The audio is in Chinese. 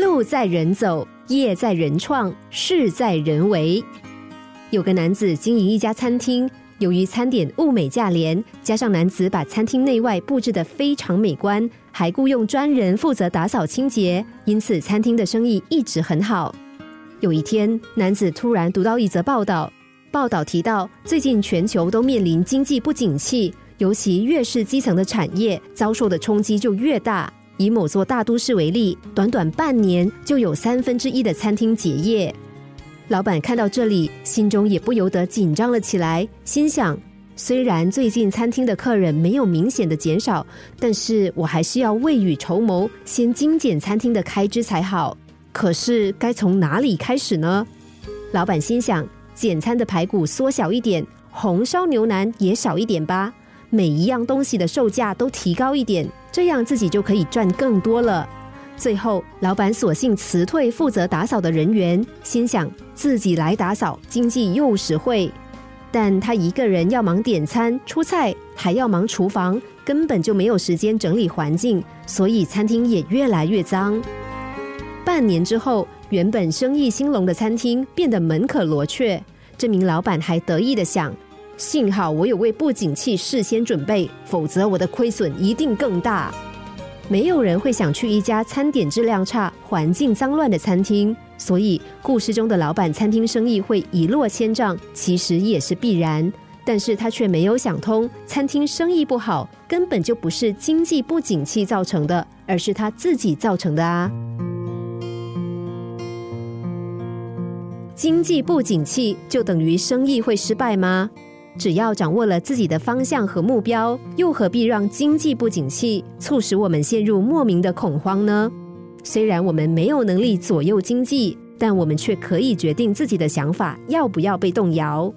路在人走，业在人创，事在人为。有个男子经营一家餐厅，由于餐点物美价廉，加上男子把餐厅内外布置得非常美观，还雇佣专人负责打扫清洁，因此餐厅的生意一直很好。有一天，男子突然读到一则报道，报道提到最近全球都面临经济不景气，尤其越是基层的产业，遭受的冲击就越大。以某座大都市为例，短短半年就有三分之一的餐厅结业。老板看到这里，心中也不由得紧张了起来，心想：虽然最近餐厅的客人没有明显的减少，但是我还是要未雨绸缪，先精简餐厅的开支才好。可是该从哪里开始呢？老板心想：简餐的排骨缩小一点，红烧牛腩也少一点吧。每一样东西的售价都提高一点，这样自己就可以赚更多了。最后，老板索性辞退负责打扫的人员，心想自己来打扫，经济又实惠。但他一个人要忙点餐、出菜，还要忙厨房，根本就没有时间整理环境，所以餐厅也越来越脏。半年之后，原本生意兴隆的餐厅变得门可罗雀。这名老板还得意的想：幸好我有为不景气事先准备，否则我的亏损一定更大。没有人会想去一家餐点质量差、环境脏乱的餐厅，所以故事中的老板餐厅生意会一落千丈，其实也是必然。但是他却没有想通，餐厅生意不好根本就不是经济不景气造成的，而是他自己造成的啊。经济不景气就等于生意会失败吗？只要掌握了自己的方向和目标，又何必让经济不景气促使我们陷入莫名的恐慌呢？虽然我们没有能力左右经济，但我们却可以决定自己的想法要不要被动摇。